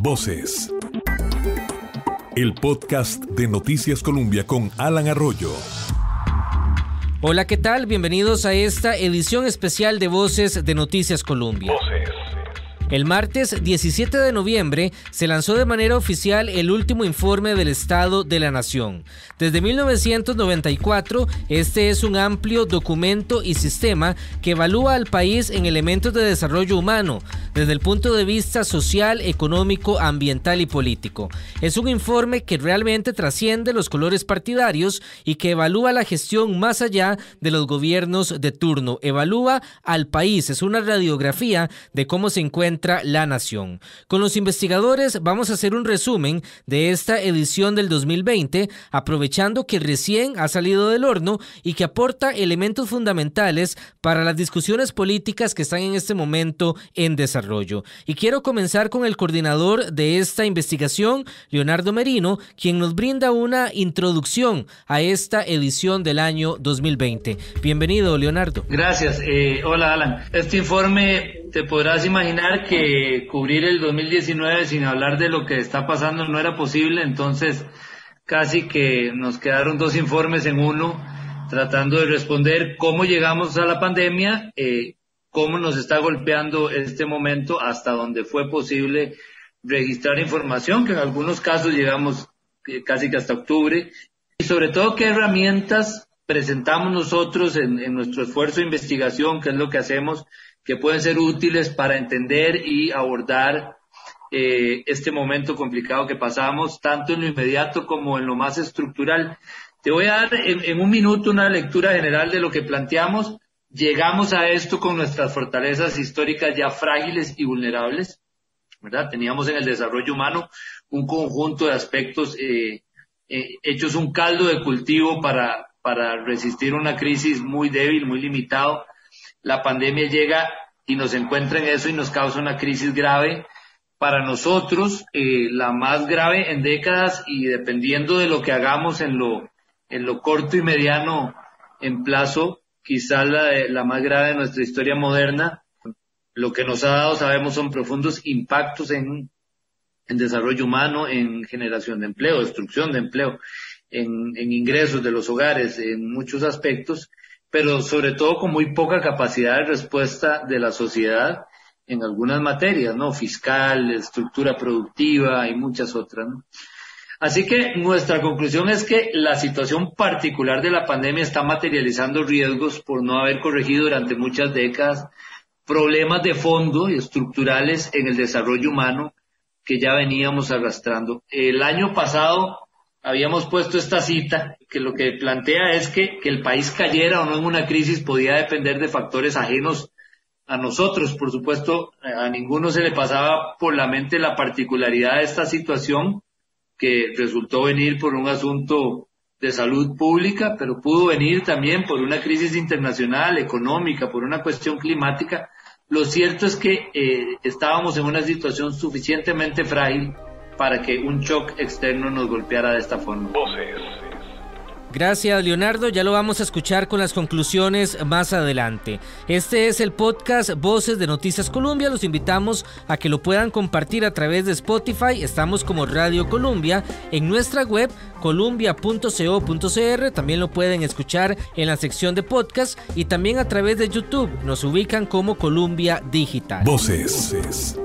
Voces. El podcast de Noticias Colombia con Alan Arroyo. Hola, ¿qué tal? Bienvenidos a esta edición especial de Voces de Noticias Colombia. Voces. El martes 17 de noviembre se lanzó de manera oficial el último informe del Estado de la Nación. Desde 1994, este es un amplio documento y sistema que evalúa al país en elementos de desarrollo humano, desde el punto de vista social, económico, ambiental y político. Es un informe que realmente trasciende los colores partidarios y que evalúa la gestión más allá de los gobiernos de turno. Evalúa al país, es una radiografía de cómo se encuentra la nación. Con los investigadores vamos a hacer un resumen de esta edición del 2020, aprovechando que recién ha salido del horno y que aporta elementos fundamentales para las discusiones políticas que están en este momento en desarrollo. Y quiero comenzar con el coordinador de esta investigación, Leonardo Merino, quien nos brinda una introducción a esta edición del año 2020. Bienvenido, Leonardo. Gracias. Eh, hola, Alan. Este informe te podrás imaginar que cubrir el 2019 sin hablar de lo que está pasando no era posible, entonces casi que nos quedaron dos informes en uno tratando de responder cómo llegamos a la pandemia, eh, cómo nos está golpeando este momento hasta donde fue posible registrar información, que en algunos casos llegamos eh, casi que hasta octubre, y sobre todo qué herramientas presentamos nosotros en, en nuestro esfuerzo de investigación, qué es lo que hacemos que pueden ser útiles para entender y abordar eh, este momento complicado que pasamos, tanto en lo inmediato como en lo más estructural. Te voy a dar en, un minuto una lectura general de lo que planteamos. Llegamos a esto con nuestras fortalezas históricas ya frágiles y vulnerables, ¿verdad? Teníamos en el desarrollo humano un conjunto de aspectos eh, eh, hechos un caldo de cultivo para, para resistir una crisis muy débil, muy limitado la pandemia llega y nos encuentra en eso y nos causa una crisis grave. Para nosotros, eh, la más grave en décadas y dependiendo de lo que hagamos en lo, en lo corto y mediano en plazo, quizás la, la más grave de nuestra historia moderna, lo que nos ha dado, sabemos, son profundos impactos en, en desarrollo humano, en generación de empleo, destrucción de empleo, en, en ingresos de los hogares, en muchos aspectos, pero sobre todo con muy poca capacidad de respuesta de la sociedad en algunas materias, ¿no? Fiscal, estructura productiva y muchas otras, ¿no? Así que nuestra conclusión es que la situación particular de la pandemia está materializando riesgos por no haber corregido durante muchas décadas problemas de fondo y estructurales en el desarrollo humano que ya veníamos arrastrando. El año pasado habíamos puesto esta cita que lo que plantea es que, que el país cayera o no en una crisis podía depender de factores ajenos a nosotros. Por supuesto, a ninguno se le pasaba por la mente la particularidad de esta situación que resultó venir por un asunto de salud pública, pero pudo venir también por una crisis internacional, económica, por una cuestión climática. Lo cierto es que eh, estábamos en una situación suficientemente frágil para que un shock externo nos golpeara de esta forma. Gracias Leonardo, ya lo vamos a escuchar con las conclusiones más adelante. Este es el podcast Voces de Noticias Colombia, los invitamos a que lo puedan compartir a través de Spotify, estamos como Radio Colombia, en nuestra web columbia.co.cr, también lo pueden escuchar en la sección de podcast y también a través de YouTube, nos ubican como Columbia Digital. Voces.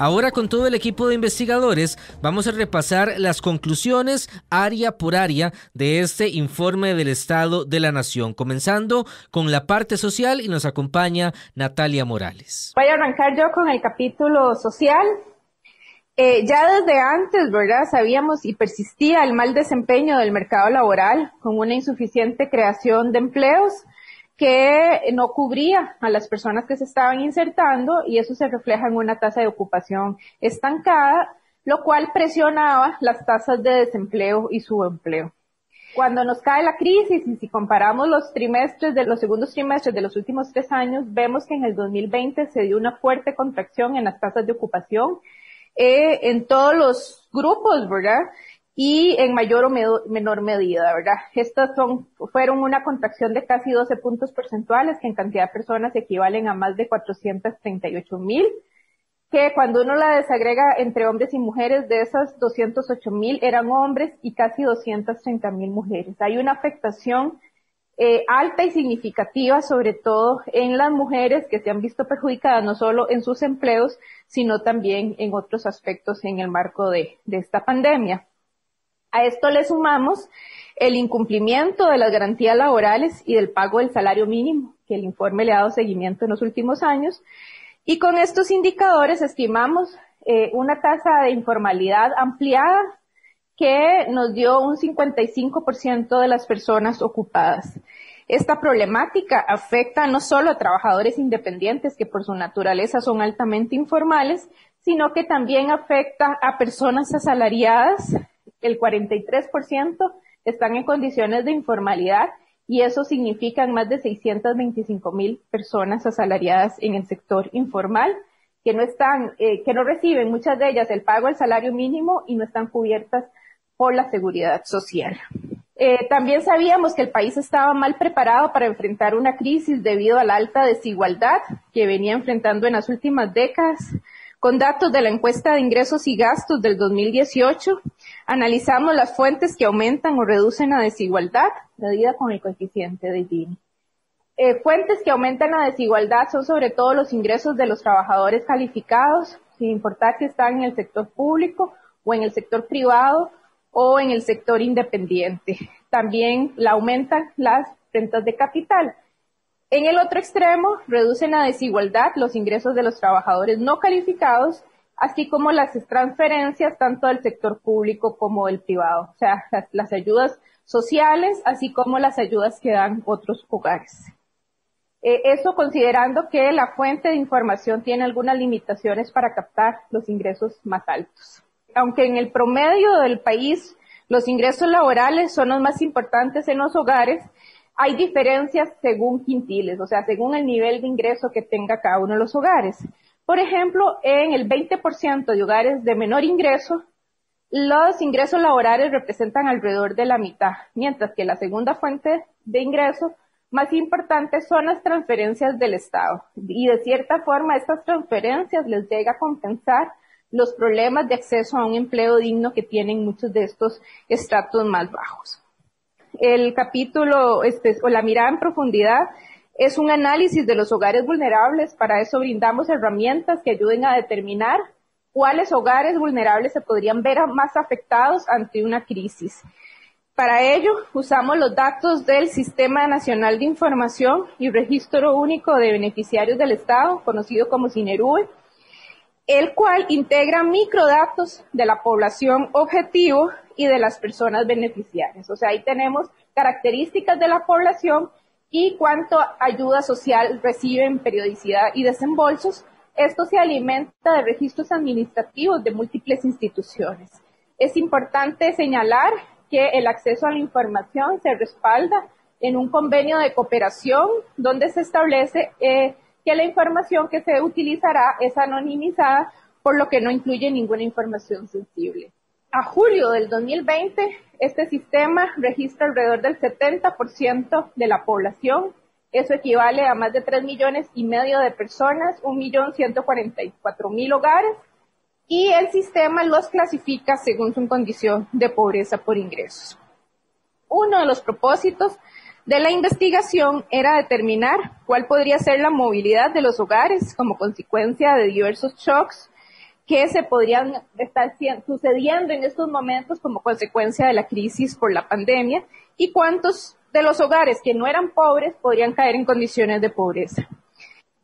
Ahora con todo el equipo de investigadores vamos a repasar las conclusiones área por área de este informe del Estado de la Nación, comenzando con la parte social y nos acompaña Natalia Morales. Voy a arrancar yo con el capítulo social. Eh, ya desde antes, ¿verdad? Sabíamos y persistía el mal desempeño del mercado laboral con una insuficiente creación de empleos que no cubría a las personas que se estaban insertando y eso se refleja en una tasa de ocupación estancada, lo cual presionaba las tasas de desempleo y subempleo. Cuando nos cae la crisis y si comparamos los trimestres de los segundos trimestres de los últimos tres años, vemos que en el 2020 se dio una fuerte contracción en las tasas de ocupación eh, en todos los grupos, ¿verdad? Y en mayor o menor medida, ¿verdad? Estas son, fueron una contracción de casi 12 puntos porcentuales que en cantidad de personas equivalen a más de 438 mil que cuando uno la desagrega entre hombres y mujeres, de esas 208 mil eran hombres y casi 230 mil mujeres. Hay una afectación eh, alta y significativa, sobre todo en las mujeres que se han visto perjudicadas no solo en sus empleos, sino también en otros aspectos en el marco de esta pandemia. A esto le sumamos el incumplimiento de las garantías laborales y del pago del salario mínimo, que el informe le ha dado seguimiento en los últimos años, y con estos indicadores estimamos eh, una tasa de informalidad ampliada que nos dio un 55% de las personas ocupadas. Esta problemática afecta no solo a trabajadores independientes que por su naturaleza son altamente informales, sino que también afecta a personas asalariadas. El 43% están en condiciones de informalidad y eso significa más de 625 mil personas asalariadas en el sector informal que no están, eh, que no reciben muchas de ellas el pago del salario mínimo y no están cubiertas por la seguridad social. Eh, también sabíamos que el país estaba mal preparado para enfrentar una crisis debido a la alta desigualdad que venía enfrentando en las últimas décadas. Con datos de la encuesta de ingresos y gastos del 2018, analizamos las fuentes que aumentan o reducen la desigualdad, medida con el coeficiente de Gini. Eh, fuentes que aumentan la desigualdad son sobre todo los ingresos de los trabajadores calificados, sin importar que están en el sector público o en el sector privado o en el sector independiente. También la aumentan las rentas de capital. En el otro extremo, reducen la desigualdad los ingresos de los trabajadores no calificados, así como las transferencias tanto del sector público como del privado, o sea, las, ayudas sociales, así como las ayudas que dan otros hogares. Eh, eso considerando que la fuente de información tiene algunas limitaciones para captar los ingresos más altos. Aunque en el promedio del país los ingresos laborales son los más importantes en los hogares, hay diferencias según quintiles, o sea, según el nivel de ingreso que tenga cada uno de los hogares. Por ejemplo, en el 20% de hogares de menor ingreso, los ingresos laborales representan alrededor de la mitad, mientras que la segunda fuente de ingreso más importante son las transferencias del Estado. Y de cierta forma, estas transferencias les llega a compensar los problemas de acceso a un empleo digno que tienen muchos de estos estratos más bajos el capítulo o la mirada en profundidad es un análisis de los hogares vulnerables. Para eso brindamos herramientas que ayuden a determinar cuáles hogares vulnerables se podrían ver más afectados ante una crisis. Para ello, usamos los datos del Sistema Nacional de Información y Registro Único de Beneficiarios del Estado, conocido como SINERUE, el cual integra microdatos de la población objetivo y de las personas beneficiarias. O sea, ahí tenemos características de la población y cuánto ayuda social reciben, periodicidad y desembolsos. Esto se alimenta de registros administrativos de múltiples instituciones. Es importante señalar que el acceso a la información se respalda en un convenio de cooperación donde se establece eh, que la información que se utilizará es anonimizada, por lo que no incluye ninguna información sensible a julio del 2020, este sistema registra alrededor del 70% de la población. Eso equivale a más de 3 millones y medio de personas, 1.144.000 hogares. Y el sistema los clasifica según su condición de pobreza por ingresos. Uno de los propósitos de la investigación era determinar cuál podría ser la movilidad de los hogares como consecuencia de diversos shocks que se podrían estar sucediendo en estos momentos como consecuencia de la crisis por la pandemia y cuántos de los hogares que no eran pobres podrían caer en condiciones de pobreza.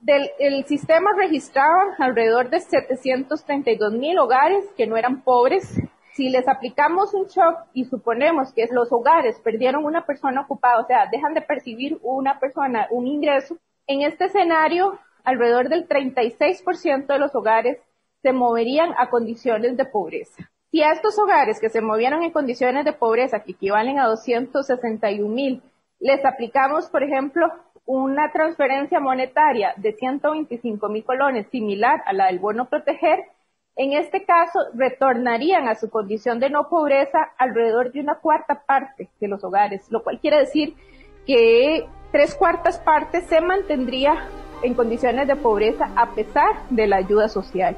Del, el sistema registraba alrededor de 732 mil hogares que no eran pobres. Si les aplicamos un shock y suponemos que los hogares perdieron una persona ocupada, o sea, dejan de percibir una persona un ingreso, en este escenario alrededor del 36% de los hogares se moverían a condiciones de pobreza. Si a estos hogares que se movieron en condiciones de pobreza, que equivalen a 261 mil, les aplicamos, por ejemplo, una transferencia monetaria de 125 mil colones similar a la del bono proteger, en este caso retornarían a su condición de no pobreza alrededor de una cuarta parte de los hogares, lo cual quiere decir que tres cuartas partes se mantendría en condiciones de pobreza a pesar de la ayuda social.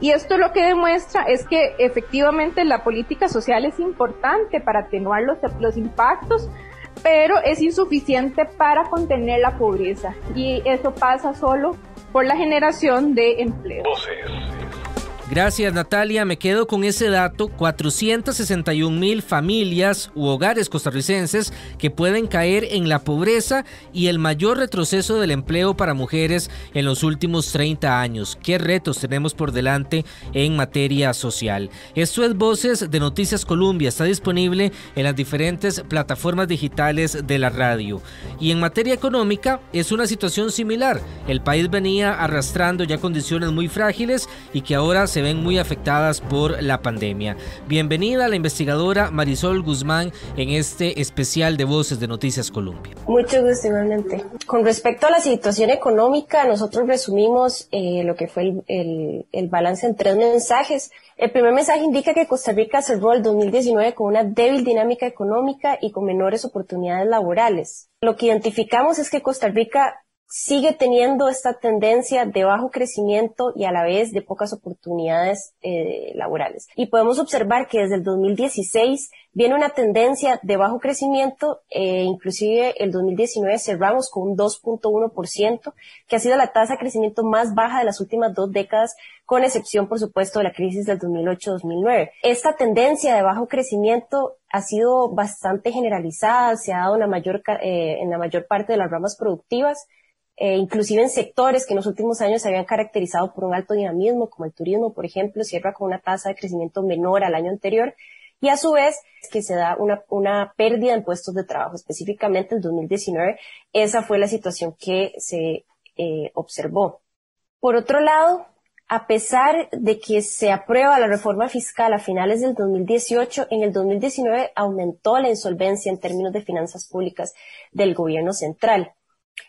Y esto lo que demuestra es que efectivamente la política social es importante para atenuar los, los impactos, pero es insuficiente para contener la pobreza. Y eso pasa solo por la generación de empleo. Gracias Natalia, me quedo con ese dato, 461 mil familias u hogares costarricenses que pueden caer en la pobreza y el mayor retroceso del empleo para mujeres en los últimos 30 años. ¿Qué retos tenemos por delante en materia social? Esto es Voces de Noticias Colombia, está disponible en las diferentes plataformas digitales de la radio. Y en materia económica es una situación similar. El país venía arrastrando ya condiciones muy frágiles y que ahora se ven muy afectadas por la pandemia. Bienvenida a la investigadora Marisol Guzmán en este especial de Voces de Noticias Colombia. Mucho gusto, igualmente. Con respecto a la situación económica, nosotros resumimos eh, lo que fue el, el balance en tres mensajes. El primer mensaje indica que Costa Rica cerró el 2019 con una débil dinámica económica y con menores oportunidades laborales. Lo que identificamos es que Costa Rica sigue teniendo esta tendencia de bajo crecimiento y a la vez de pocas oportunidades eh, laborales. Y podemos observar que desde el 2016 viene una tendencia de bajo crecimiento, eh, inclusive el 2019 cerramos con un 2.1%, que ha sido la tasa de crecimiento más baja de las últimas dos décadas, con excepción, por supuesto, de la crisis del 2008-2009. Esta tendencia de bajo crecimiento ha sido bastante generalizada, se ha dado en la mayor, eh, en la mayor parte de las ramas productivas, eh, inclusive en sectores que en los últimos años se habían caracterizado por un alto dinamismo, como el turismo, por ejemplo, cierra con una tasa de crecimiento menor al año anterior, y a su vez que se da una, una pérdida en puestos de trabajo, específicamente el 2019, esa fue la situación que se eh, observó. Por otro lado, a pesar de que se aprueba la reforma fiscal a finales del 2018, en el 2019 aumentó la insolvencia en términos de finanzas públicas del gobierno central.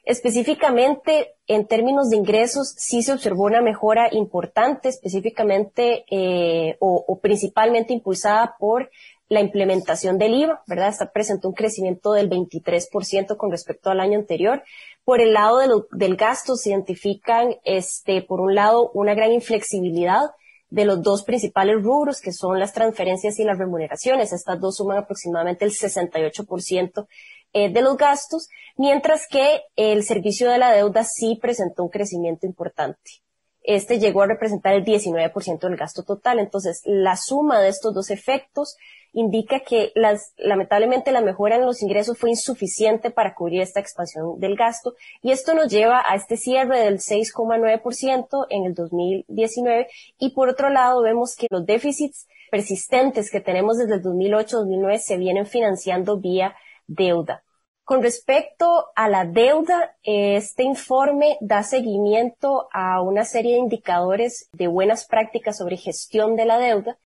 Específicamente, en términos de ingresos, sí se observó una mejora importante, específicamente eh, o, principalmente impulsada por la implementación del IVA, ¿verdad? Esta presentó un crecimiento del 23% con respecto al año anterior. Por el lado del gasto se identifican, este, por un lado, una gran inflexibilidad de los dos principales rubros, que son las transferencias y las remuneraciones. Estas dos suman aproximadamente el 68% eh, de los gastos, mientras que el servicio de la deuda sí presentó un crecimiento importante. Este llegó a representar el 19% del gasto total. Entonces, la suma de estos dos efectos indica que las, lamentablemente la mejora en los ingresos fue insuficiente para cubrir esta expansión del gasto y esto nos lleva a este cierre del 6,9% en el 2019 y por otro lado vemos que los déficits persistentes que tenemos desde el 2008-2009 se vienen financiando vía deuda. Con respecto a la deuda, este informe da seguimiento a una serie de indicadores de buenas prácticas sobre gestión de la deuda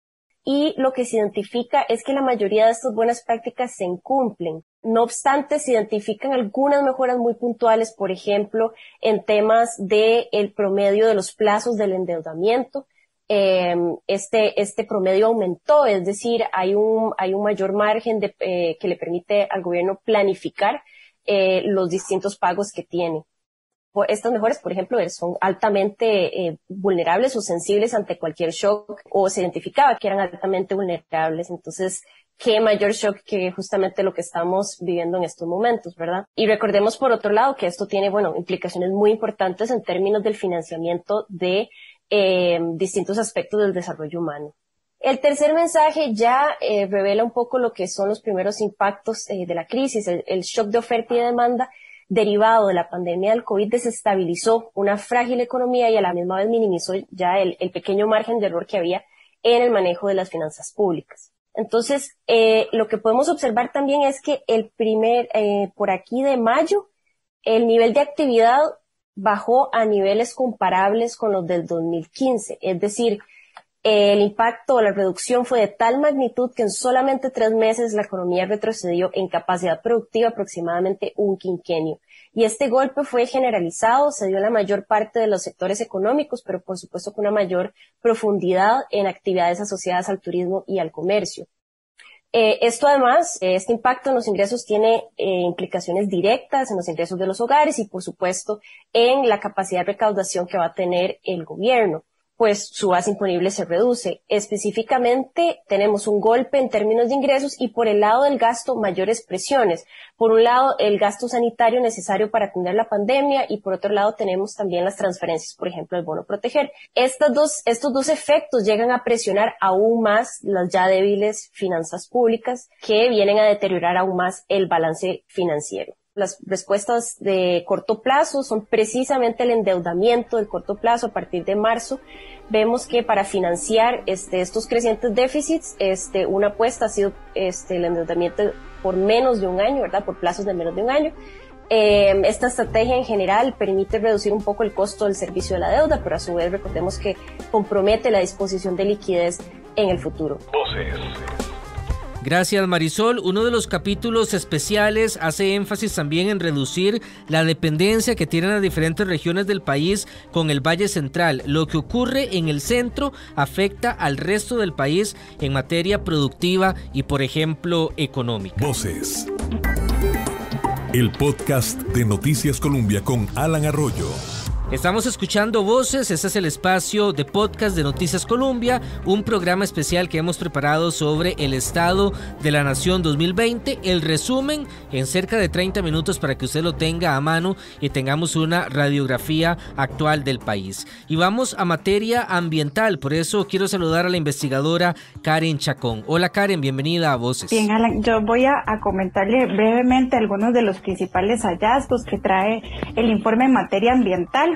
y lo que se identifica es que la mayoría de estas buenas prácticas se incumplen. No obstante, se identifican algunas mejoras muy puntuales, por ejemplo, en temas de el promedio de los plazos del endeudamiento, Em, este, este promedio aumentó, es decir, hay un, hay un mayor margen de, eh, que le permite al gobierno planificar eh, los distintos pagos que tiene. Estas mejores, por ejemplo, son altamente eh, vulnerables o sensibles ante cualquier shock o se identificaba que eran altamente vulnerables. Entonces, qué mayor shock que justamente lo que estamos viviendo en estos momentos, ¿verdad? Y recordemos por otro lado que esto tiene, bueno, implicaciones muy importantes en términos del financiamiento de eh, distintos aspectos del desarrollo humano. El tercer mensaje ya eh, revela un poco lo que son los primeros impactos eh, de la crisis. El, shock de oferta y demanda derivado de la pandemia del COVID desestabilizó una frágil economía y a la misma vez minimizó ya el, pequeño margen de error que había en el manejo de las finanzas públicas. Entonces, lo que podemos observar también es que el primer, por aquí de mayo, el nivel de actividad bajó a niveles comparables con los del 2015. Es decir, el impacto o la reducción fue de tal magnitud que en solamente tres meses la economía retrocedió en capacidad productiva aproximadamente un quinquenio. Y este golpe fue generalizado, se dio en la mayor parte de los sectores económicos, pero por supuesto con una mayor profundidad en actividades asociadas al turismo y al comercio. Eh, esto además, este impacto en los ingresos tiene eh, implicaciones directas en los ingresos de los hogares y por supuesto en la capacidad de recaudación que va a tener el gobierno pues su base imponible se reduce. Específicamente tenemos un golpe en términos de ingresos y por el lado del gasto mayores presiones. Por un lado el gasto sanitario necesario para atender la pandemia y por otro lado tenemos también las transferencias, por ejemplo el bono proteger. Estos dos efectos llegan a presionar aún más las ya débiles finanzas públicas que vienen a deteriorar aún más el balance financiero las respuestas de corto plazo son precisamente el endeudamiento del corto plazo a partir de marzo. Vemos que para financiar este, estos crecientes déficits, este, una apuesta ha sido este, el endeudamiento por menos de un año, ¿verdad? Por plazos de menos de un año. Eh, esta estrategia en general permite reducir un poco el costo del servicio de la deuda, pero a su vez recordemos que compromete la disposición de liquidez en el futuro. Gracias Marisol. Uno de los capítulos especiales hace énfasis también en reducir la dependencia que tienen las diferentes regiones del país con el Valle Central. Lo que ocurre en el centro afecta al resto del país en materia productiva y por ejemplo económica. Voces. El podcast de Noticias Colombia con Alan Arroyo. Estamos escuchando Voces, este es el espacio de podcast de Noticias Colombia, un programa especial que hemos preparado sobre el estado de la nación 2020, el resumen en cerca de 30 minutos para que usted lo tenga a mano y tengamos una radiografía actual del país. Y vamos a materia ambiental, por eso quiero saludar a la investigadora Karen Chacón. Hola Karen, bienvenida a Voces. Bien, Alan, yo voy a, a comentarle brevemente algunos de los principales hallazgos que trae el informe en materia ambiental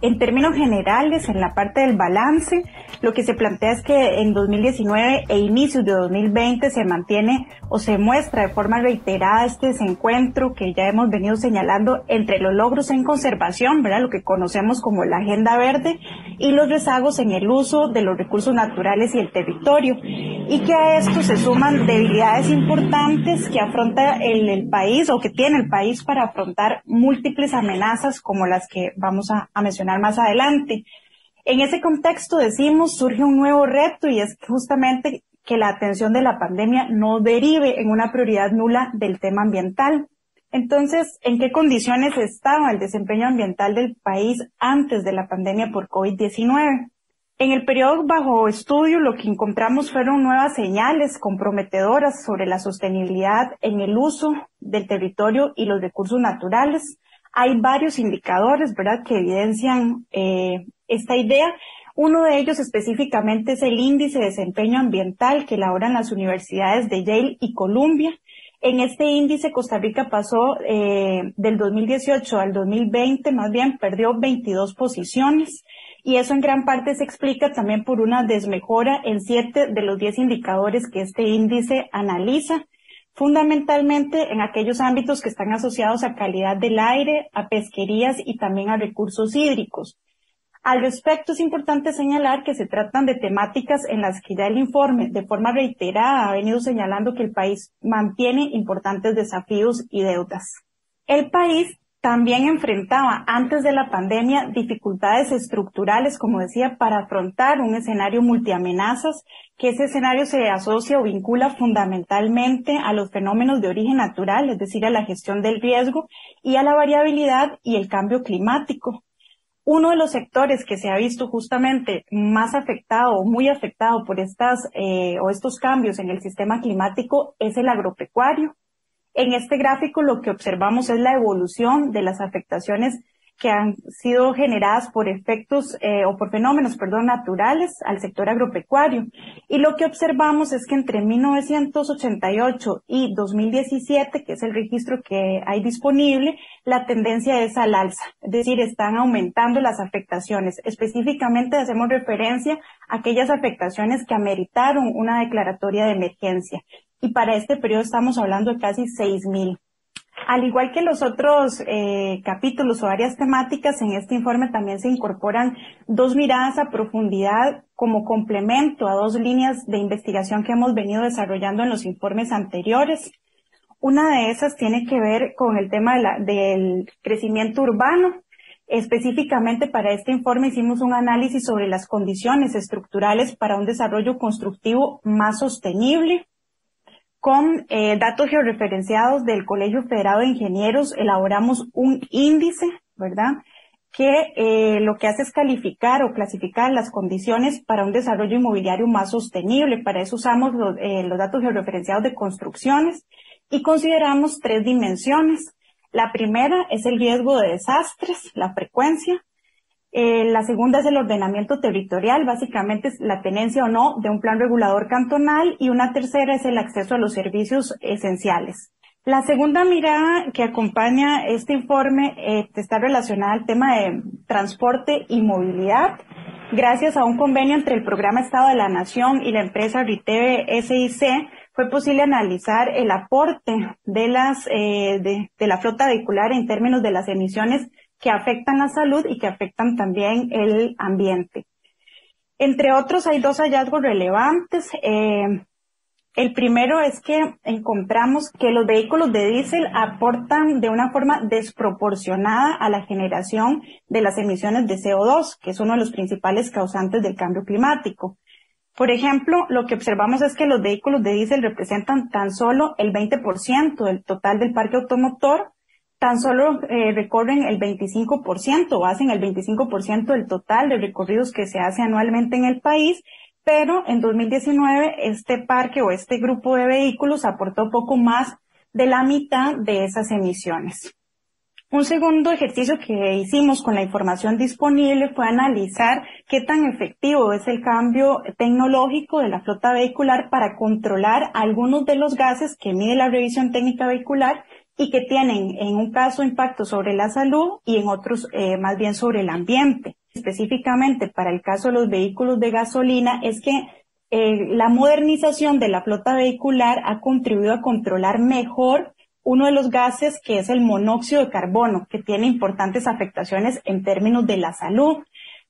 en términos generales, en la parte del balance, lo que se plantea es que en 2019 e inicios de 2020 se mantiene o se muestra de forma reiterada este desencuentro que ya hemos venido señalando entre los logros en conservación, ¿verdad? lo que conocemos como la Agenda Verde, y los rezagos en el uso de los recursos naturales y el territorio. Y que a esto se suman debilidades importantes que afronta el, el país o que tiene el país para afrontar múltiples amenazas como las que vamos a, a mencionar más adelante. En ese contexto decimos, surge un nuevo reto y es justamente que la atención de la pandemia no derive en una prioridad nula del tema ambiental. Entonces, ¿en qué condiciones estaba el desempeño ambiental del país antes de la pandemia por COVID-19? En el periodo bajo estudio lo que encontramos fueron nuevas señales comprometedoras sobre la sostenibilidad en el uso del territorio y los recursos naturales. Hay varios indicadores, ¿verdad?, que evidencian eh, esta idea. Uno de ellos específicamente es el índice de desempeño ambiental que elaboran las universidades de Yale y Columbia. En este índice Costa Rica pasó eh, del 2018 al 2020, más bien perdió 22 posiciones y eso en gran parte se explica también por una desmejora en siete de los 10 indicadores que este índice analiza, fundamentalmente en aquellos ámbitos que están asociados a calidad del aire, a pesquerías y también a recursos hídricos. Al respecto, es importante señalar que se tratan de temáticas en las que ya el informe, de forma reiterada, ha venido señalando que el país mantiene importantes desafíos y deudas. El país también enfrentaba antes de la pandemia dificultades estructurales, como decía, para afrontar un escenario multiamenazas, que ese escenario se asocia o vincula fundamentalmente a los fenómenos de origen natural, es decir, a la gestión del riesgo y a la variabilidad y el cambio climático. Uno de los sectores que se ha visto justamente más afectado o muy afectado por estas eh, o estos cambios en el sistema climático es el agropecuario. En este gráfico lo que observamos es la evolución de las afectaciones que han sido generadas por efectos eh, o por fenómenos, perdón, naturales al sector agropecuario. Y lo que observamos es que entre 1988 y 2017, que es el registro que hay disponible, la tendencia es al alza, es decir, están aumentando las afectaciones. Específicamente hacemos referencia a aquellas afectaciones que ameritaron una declaratoria de emergencia. Y para este periodo estamos hablando de casi 6.000. Al igual que los otros eh, capítulos o áreas temáticas, en este informe también se incorporan dos miradas a profundidad como complemento a dos líneas de investigación que hemos venido desarrollando en los informes anteriores. Una de esas tiene que ver con el tema del crecimiento urbano. Específicamente para este informe hicimos un análisis sobre las condiciones estructurales para un desarrollo constructivo más sostenible con eh, datos georreferenciados del Colegio Federado de Ingenieros, elaboramos un índice, ¿verdad? que eh, lo que hace es calificar o clasificar las condiciones para un desarrollo inmobiliario más sostenible. Para eso usamos los, eh, los datos georreferenciados de construcciones y consideramos tres dimensiones. La primera es el riesgo de desastres, la frecuencia. Eh, la segunda es el ordenamiento territorial, básicamente es la tenencia o no de un plan regulador cantonal. Y una tercera es el acceso a los servicios esenciales. La segunda mirada que acompaña este informe eh, está relacionada al tema de transporte y movilidad. Gracias a un convenio entre el Programa Estado de la Nación y la empresa Riteve SIC, fue posible analizar el aporte de las eh, de, de, la flota vehicular en términos de las emisiones que afectan la salud y que afectan también el ambiente. Entre otros, hay dos hallazgos relevantes. Eh, el primero es que encontramos que los vehículos de diésel aportan de una forma desproporcionada a la generación de las emisiones de CO2, que es uno de los principales causantes del cambio climático. Por ejemplo, lo que observamos es que los vehículos de diésel representan tan solo el 20% del total del parque automotor, tan solo eh, recorren el 25% o hacen el 25% del total de recorridos que se hace anualmente en el país pero en 2019 este parque o este grupo de vehículos aportó poco más de la mitad de esas emisiones. Un segundo ejercicio que hicimos con la información disponible fue analizar qué tan efectivo es el cambio tecnológico de la flota vehicular para controlar algunos de los gases que mide la revisión técnica vehicular y que tienen en un caso impacto sobre la salud y en otros eh, más bien sobre el ambiente. Específicamente para el caso de los vehículos de gasolina es que eh, la modernización de la flota vehicular ha contribuido a controlar mejor uno de los gases que es el monóxido de carbono, que tiene importantes afectaciones en términos de la salud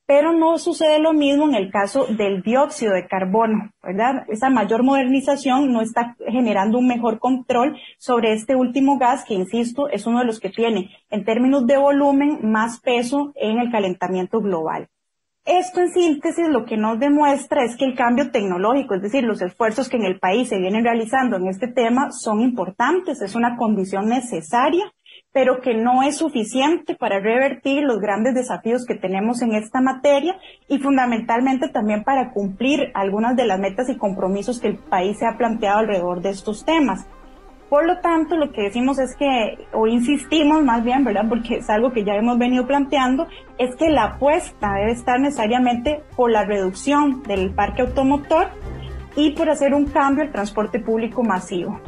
pero no sucede lo mismo en el caso del dióxido de carbono, ¿verdad? Esa mayor modernización no está generando un mejor control sobre este último gas que, insisto, es uno de los que tiene, en términos de volumen, más peso en el calentamiento global. Esto en síntesis lo que nos demuestra es que el cambio tecnológico, es decir, los esfuerzos que en el país se vienen realizando en este tema son importantes, es una condición necesaria pero que no es suficiente para revertir los grandes desafíos que tenemos en esta materia y fundamentalmente también para cumplir algunas de las metas y compromisos que el país se ha planteado alrededor de estos temas. Por lo tanto, lo que decimos es que, o insistimos más bien, ¿verdad? Porque es algo que ya hemos venido planteando, es que la apuesta debe estar necesariamente por la reducción del parque automotor y por hacer un cambio al transporte público masivo.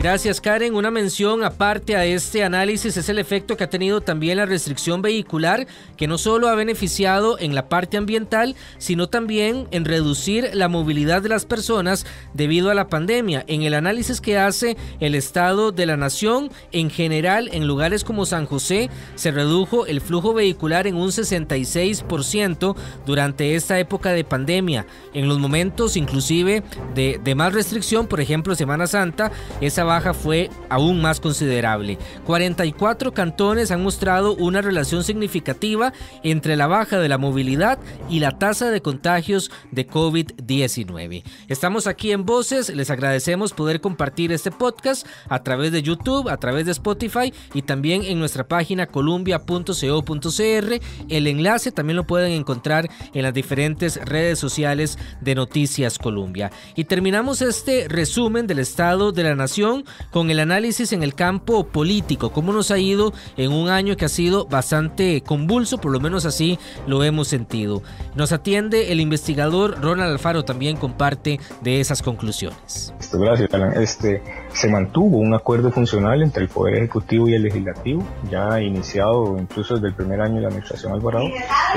Gracias Karen. Una mención aparte a este análisis es el efecto que ha tenido también la restricción vehicular, que no solo ha beneficiado en la parte ambiental, sino también en reducir la movilidad de las personas debido a la pandemia. En el análisis que hace el Estado de la Nación, en general en lugares como San José, se redujo el flujo vehicular en un 66% durante esta época de pandemia. En los momentos inclusive de, de más restricción, por ejemplo Semana Santa, esa baja fue aún más considerable. 44 cantones han mostrado una relación significativa entre la baja de la movilidad y la tasa de contagios de COVID-19. Estamos aquí en Voces, les agradecemos poder compartir este podcast a través de YouTube, a través de Spotify y también en nuestra página columbia.co.cr. El enlace también lo pueden encontrar en las diferentes redes sociales de Noticias Columbia. Y terminamos este resumen del estado de la nación con el análisis en el campo político, cómo nos ha ido en un año que ha sido bastante convulso, por lo menos así lo hemos sentido. Nos atiende el investigador Ronald Alfaro, también comparte de esas conclusiones. Gracias, Alan. Este, se mantuvo un acuerdo funcional entre el Poder Ejecutivo y el Legislativo, ya iniciado incluso desde el primer año de la Administración Alvarado.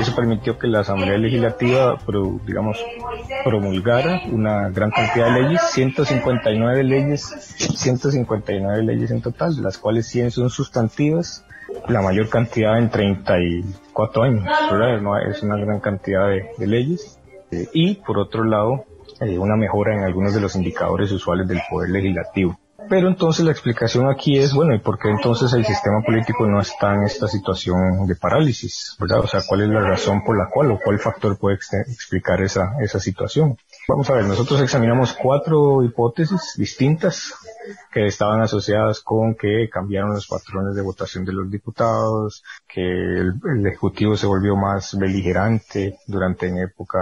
Eso permitió que la Asamblea Legislativa, digamos, promulgara una gran cantidad de leyes, 159 leyes, 159 leyes en total, las cuales 100 son sustantivas, la mayor cantidad en 34 años, es una gran cantidad de, leyes. Eh, y por otro lado, eh, una mejora en algunos de los indicadores usuales del poder legislativo. Pero entonces la explicación aquí es, bueno, ¿y por qué entonces el sistema político no está en esta situación de parálisis? ¿Verdad? O sea, ¿cuál es la razón por la cual o cuál factor puede explicar esa, esa situación? Vamos a ver, nosotros examinamos cuatro hipótesis distintas que estaban asociadas con que cambiaron los patrones de votación de los diputados, que el, Ejecutivo se volvió más beligerante durante en época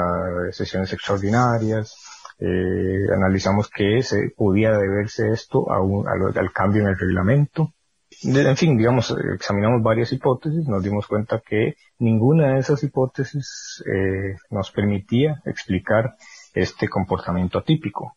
de sesiones extraordinarias. Eh, analizamos que se podía deberse esto a un, al cambio en el reglamento. En fin, digamos, examinamos varias hipótesis, nos dimos cuenta que ninguna de esas hipótesis eh, nos permitía explicar este comportamiento atípico.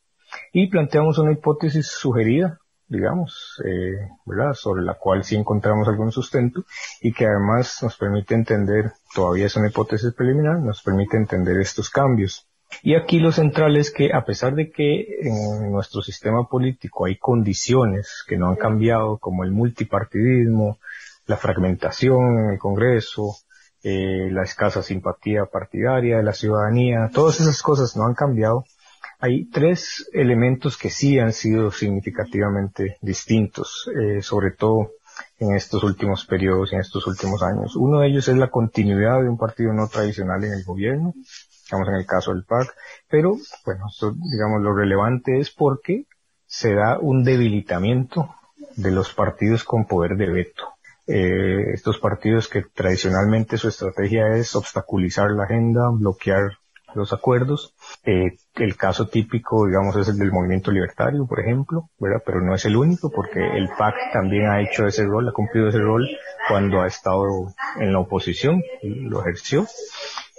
Y planteamos una hipótesis sugerida, digamos, eh, ¿verdad? Sobre la cual sí encontramos algún sustento y que además nos permite entender, todavía es una hipótesis preliminar, nos permite entender estos cambios. Y aquí lo central es que a pesar de que en nuestro sistema político hay condiciones que no han cambiado, como el multipartidismo, la fragmentación en el Congreso, eh, la escasa simpatía partidaria de la ciudadanía, todas esas cosas no han cambiado. Hay tres elementos que sí han sido significativamente distintos, eh, sobre todo en estos últimos periodos en estos últimos años. Uno de ellos es la continuidad de un partido no tradicional en el gobierno, digamos en el caso del PAC, pero bueno, digamos lo relevante es porque se da un debilitamiento de los partidos con poder de veto eh, estos partidos que tradicionalmente su estrategia es obstaculizar la agenda, bloquear los acuerdos. Eh, el caso típico, digamos, es el del movimiento libertario, por ejemplo, ¿verdad? Pero no es el único, porque el PAC también ha hecho ese rol, ha cumplido ese rol cuando ha estado en la oposición, lo ejerció.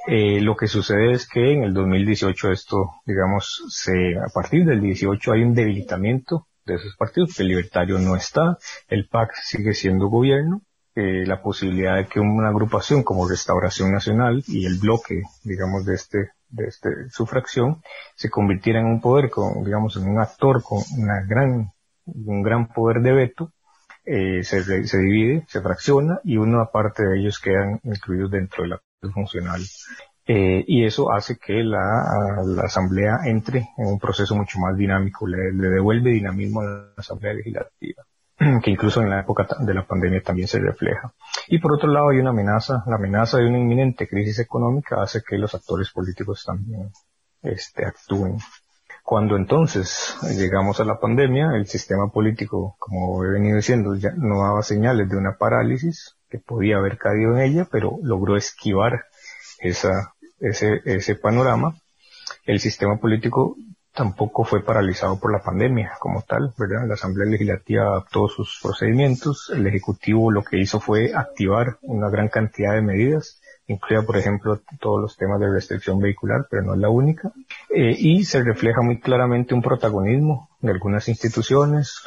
Eh, lo que sucede es que en el 2018 esto, digamos, se, a partir del 18 hay un debilitamiento de esos partidos, el libertario no está, el PAC sigue siendo gobierno, eh, la posibilidad de que una agrupación como Restauración Nacional y el bloque, digamos, de este, de este, su fracción, se convirtiera en un poder, con, digamos, en un actor con una gran, un gran poder de veto, eh, se, se divide, se fracciona y una parte de ellos quedan incluidos dentro de la funcional eh, y eso hace que la, Asamblea entre en un proceso mucho más dinámico, le, devuelve dinamismo a la Asamblea Legislativa, que incluso en la época de la pandemia también se refleja. Y por otro lado hay una amenaza, la amenaza de una inminente crisis económica hace que los actores políticos también este, actúen. Cuando entonces llegamos a la pandemia, el sistema político, como he venido diciendo, ya no daba señales de una parálisis, que podía haber caído en ella, pero logró esquivar esa, ese, ese panorama, el sistema político tampoco fue paralizado por la pandemia como tal, ¿verdad? La Asamblea Legislativa adaptó sus procedimientos, el Ejecutivo lo que hizo fue activar una gran cantidad de medidas, incluida por ejemplo todos los temas de restricción vehicular, pero no es la única, eh, y se refleja muy claramente un protagonismo de algunas instituciones,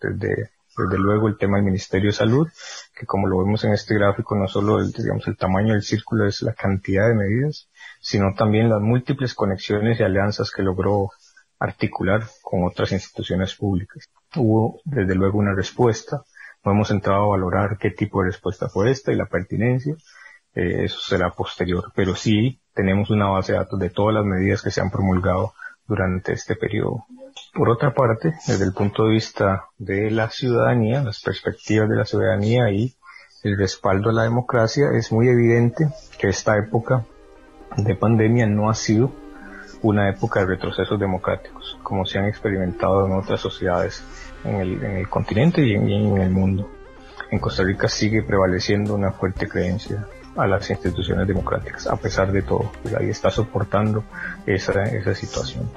desde desde luego el tema del Ministerio de Salud, que como lo vemos en este gráfico, no solo el, el tamaño del círculo es la cantidad de medidas, sino también las múltiples conexiones y alianzas que logró articular con otras instituciones públicas. Hubo desde luego una respuesta, no hemos entrado a valorar qué tipo de respuesta fue esta y la pertinencia, eh, eso será posterior, pero sí tenemos una base de datos de todas las medidas que se han promulgado durante este periodo. Por otra parte, desde el punto de vista de la ciudadanía, las perspectivas de la ciudadanía y el respaldo a la democracia, es muy evidente que esta época de pandemia no ha sido una época de retrocesos democráticos, como se han experimentado en otras sociedades en el, continente y en, el mundo. En Costa Rica sigue prevaleciendo una fuerte creencia a las instituciones democráticas, a pesar de todo, y está soportando esa, esa situación.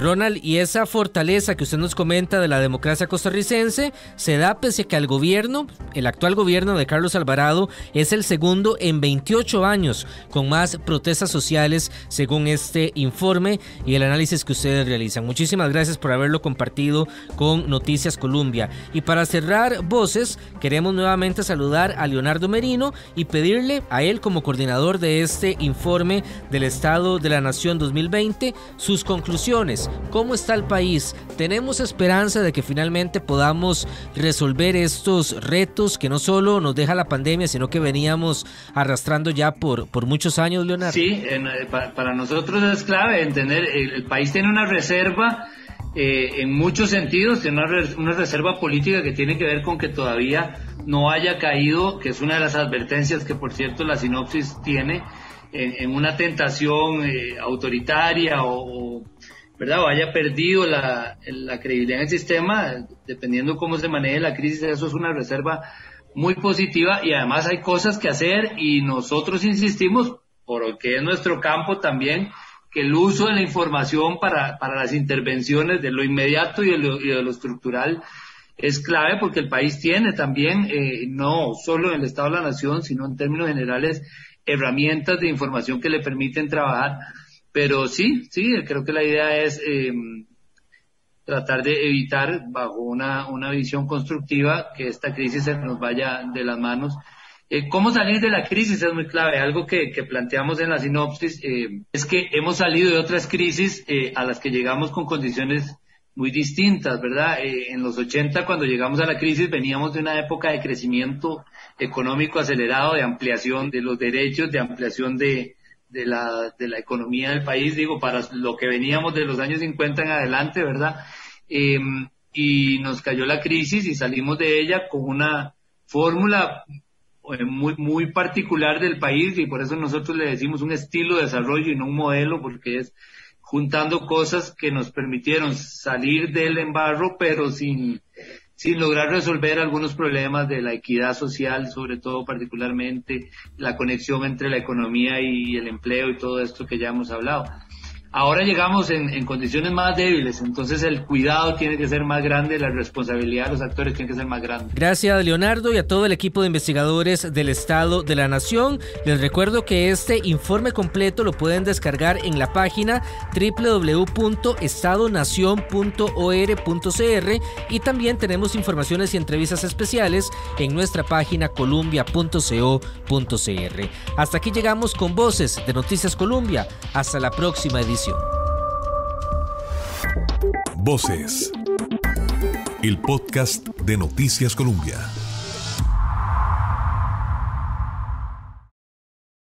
Ronald, y esa fortaleza que usted nos comenta de la democracia costarricense se da pese a que el gobierno, el actual gobierno de Carlos Alvarado, es el segundo en 28 años con más protestas sociales según este informe y el análisis que ustedes realizan. Muchísimas gracias por haberlo compartido con Noticias Colombia. Y para cerrar voces, queremos nuevamente saludar a Leonardo Merino y pedirle a él como coordinador de este informe del Estado de la Nación 2020 sus conclusiones ¿Cómo está el país? ¿Tenemos esperanza de que finalmente podamos resolver estos retos que no solo nos deja la pandemia, sino que veníamos arrastrando ya por, por muchos años, Leonardo? Sí, eh, para, nosotros es clave entender, el, país tiene una reserva eh, en muchos sentidos, tiene una, una, reserva política que tiene que ver con que todavía no haya caído, que es una de las advertencias que por cierto la sinopsis tiene, en, una tentación eh, autoritaria o, ¿verdad? o haya perdido la, la credibilidad en el sistema, dependiendo cómo se maneje la crisis, eso es una reserva muy positiva y además hay cosas que hacer y nosotros insistimos, porque es nuestro campo también, que el uso de la información para, para las intervenciones de lo inmediato y de lo, y de lo estructural es clave porque el país tiene también, eh, no solo en el Estado de la Nación, sino en términos generales, herramientas de información que le permiten trabajar. Pero sí, sí, creo que la idea es eh, tratar de evitar, bajo una, una visión constructiva, que esta crisis se nos vaya de las manos. Eh, ¿Cómo salir de la crisis? Es muy clave. Algo que, planteamos en la sinopsis eh, es que hemos salido de otras crisis eh, a las que llegamos con condiciones muy distintas, ¿verdad? Eh, en los 80, cuando llegamos a la crisis, veníamos de una época de crecimiento económico acelerado, de ampliación de los derechos, de ampliación de, de, la, de la economía del país, digo, para lo que veníamos de los años 50 en adelante, ¿verdad? Em, y nos cayó la crisis y salimos de ella con una fórmula eh, muy, muy particular del país y por eso nosotros le decimos un estilo de desarrollo y no un modelo, porque es juntando cosas que nos permitieron salir del embarro, pero sin, sin lograr resolver algunos problemas de la equidad social, sobre todo particularmente la conexión entre la economía y el empleo y todo esto que ya hemos hablado. Ahora llegamos en, condiciones más débiles, entonces el cuidado tiene que ser más grande, la responsabilidad de los actores tiene que ser más grande. Gracias Leonardo y a todo el equipo de investigadores del Estado de la Nación. Les recuerdo que este informe completo lo pueden descargar en la página www.estadonacion.or.cr y también tenemos informaciones y entrevistas especiales en nuestra página columbia.co.cr. Hasta aquí llegamos con voces de Noticias Columbia. Hasta la próxima Voces. El podcast de Noticias Colombia.